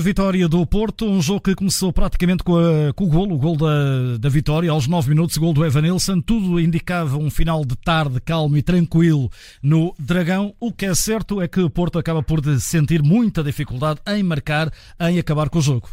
vitória do Porto, um jogo que começou praticamente com, a, com o gol, o gol da, da vitória, aos 9 minutos, o gol do Evanilson. Tudo indicava um final de tarde calmo e tranquilo no Dragão. O que é certo é que o Porto acaba por sentir muita dificuldade em marcar, em acabar com o jogo.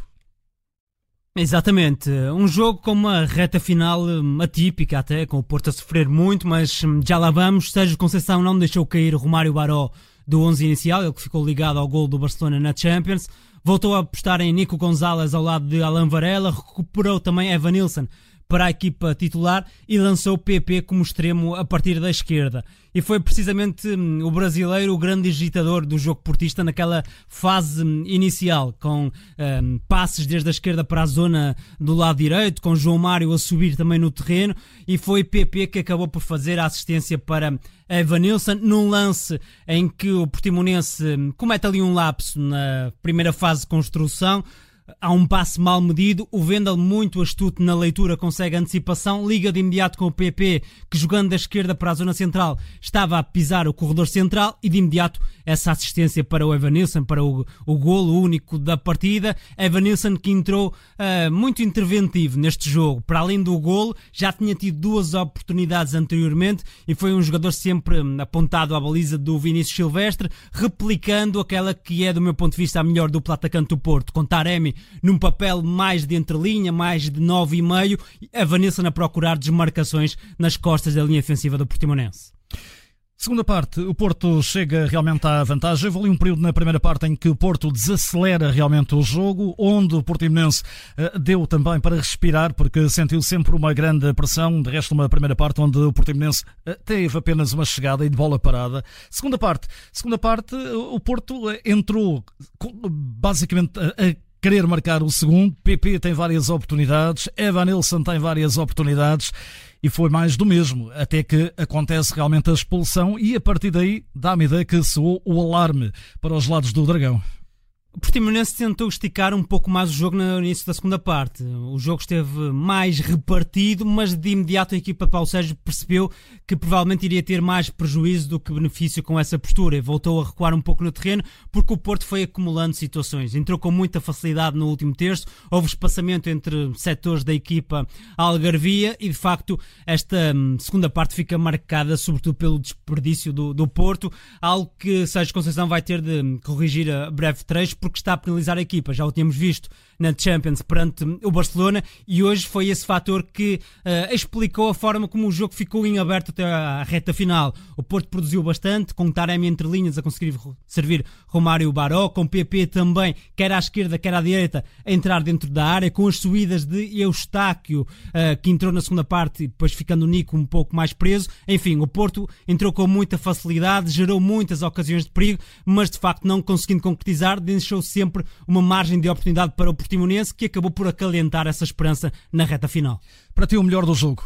Exatamente, um jogo com uma reta final hum, atípica até, com o Porto a sofrer muito, mas hum, já lá vamos. Sérgio Conceição não deixou cair Romário Baró do 11 inicial, ele que ficou ligado ao gol do Barcelona na Champions. Voltou a apostar em Nico Gonzalez ao lado de Alan Varela, recuperou também Evan Nilsson para a equipa titular e lançou PP como extremo a partir da esquerda. E foi precisamente hum, o brasileiro o grande agitador do jogo portista naquela fase hum, inicial, com um, passes desde a esquerda para a zona do lado direito, com João Mário a subir também no terreno, e foi PP que acabou por fazer a assistência para Evanilson num lance em que o Portimonense hum, comete ali um lapso na primeira fase de construção há um passe mal medido. O Vendel, muito astuto na leitura, consegue antecipação, liga de imediato com o PP, que jogando da esquerda para a zona central estava a pisar o corredor central e de imediato essa assistência para o Evanilson, para o, o golo único da partida. Evanilson que entrou uh, muito interventivo neste jogo. Para além do golo, já tinha tido duas oportunidades anteriormente e foi um jogador sempre apontado à baliza do Vinícius Silvestre, replicando aquela que é, do meu ponto de vista, a melhor dupla atacante do Porto, com Taremi num papel mais de entrelinha, mais de 9,5, a Vanessa a procurar desmarcações nas costas da linha ofensiva do Portimonense. Segunda parte, o Porto chega realmente à vantagem. Houve ali um período na primeira parte em que o Porto desacelera realmente o jogo, onde o Portimonense uh, deu também para respirar, porque sentiu sempre uma grande pressão. De resto, uma primeira parte onde o Portimonense uh, teve apenas uma chegada e de bola parada. Segunda parte, segunda parte, uh, o Porto entrou basicamente a querer marcar o segundo. PP tem várias oportunidades, Evan Nilsson tem várias oportunidades e foi mais do mesmo, até que acontece realmente a expulsão e a partir daí dá-me ideia que soou o alarme para os lados do Dragão. O Portimonense tentou esticar um pouco mais o jogo no início da segunda parte. O jogo esteve mais repartido, mas de imediato a equipa de Paulo Sérgio percebeu que provavelmente iria ter mais prejuízo do que benefício com essa postura e voltou a recuar um pouco no terreno porque o Porto foi acumulando situações. Entrou com muita facilidade no último terço, houve espaçamento entre setores da equipa Algarvia e de facto esta hum, segunda parte fica marcada sobretudo pelo desperdício do, do Porto, algo que Sérgio Conceição vai ter de corrigir a breve trecho porque está a penalizar a equipa. Já o tínhamos visto na Champions perante o Barcelona e hoje foi esse fator que uh, explicou a forma como o jogo ficou em aberto até à reta final. O Porto produziu bastante, com Taremi entre linhas a conseguir servir Romário Baró, com PP também, quer à esquerda, quer à direita, a entrar dentro da área, com as subidas de Eustáquio, uh, que entrou na segunda parte, depois ficando o Nico um pouco mais preso. Enfim, o Porto entrou com muita facilidade, gerou muitas ocasiões de perigo, mas de facto não conseguindo concretizar, deixou sempre uma margem de oportunidade para o Portimonense que acabou por acalentar essa esperança na reta final. Para ti, o melhor do jogo?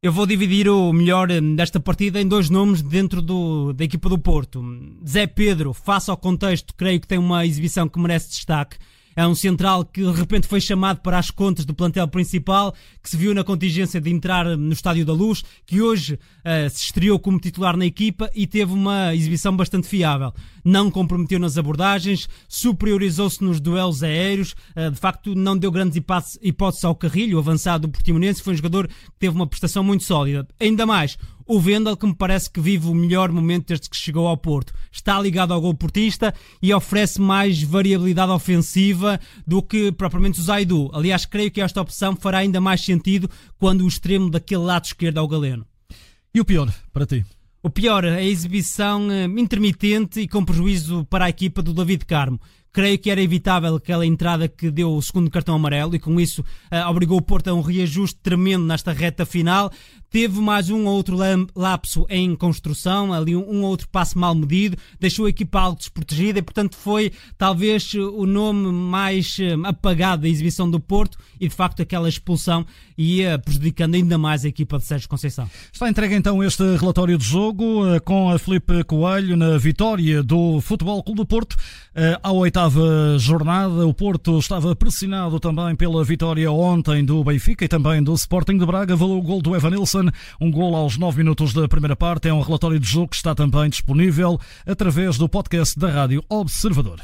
Eu vou dividir o melhor eh, desta partida em dois nomes dentro do, da equipa do Porto. Zé Pedro, face ao contexto, creio que tem uma exibição que merece destaque. É um central que de repente foi chamado para as contas do plantel principal, que se viu na contingência de entrar no Estádio da Luz, que hoje uh, se estreou como titular na equipa e teve uma exibição bastante fiável. Não comprometeu nas abordagens, superiorizou-se nos duelos aéreos, uh, de facto não deu grandes hipóteses ao Carrilho, avançado do Portimonense, foi um jogador que teve uma prestação muito sólida. Ainda mais, o Vendel, que me parece que vive o melhor momento desde que chegou ao Porto. Está ligado ao gol portista e oferece mais variabilidade ofensiva do que propriamente o Zaidu. Aliás, creio que esta opção fará ainda mais sentido quando o extremo daquele lado esquerdo é o Galeno. E o pior, para ti? O pior, a exibição eh, intermitente e com prejuízo para a equipa do David Carmo creio que era evitável aquela entrada que deu o segundo cartão amarelo e com isso uh, obrigou o Porto a um reajuste tremendo nesta reta final. Teve mais um ou outro lapso em construção, ali um ou outro passo mal medido, deixou a equipa algo desprotegida e, portanto, foi talvez o nome mais eh, apagado da exibição do Porto e, de facto, aquela expulsão ia prejudicando ainda mais a equipa de Sérgio Conceição. Está entregue então este relatório de jogo eh, com a Felipe Coelho na vitória do Futebol Clube do Porto à oitava jornada. O Porto estava pressionado também pela vitória ontem do Benfica e também do Sporting de Braga. Valeu o gol do Evanilson um gol aos 9 minutos da primeira parte. É um relatório de jogo que está também disponível através do podcast da Rádio Observador.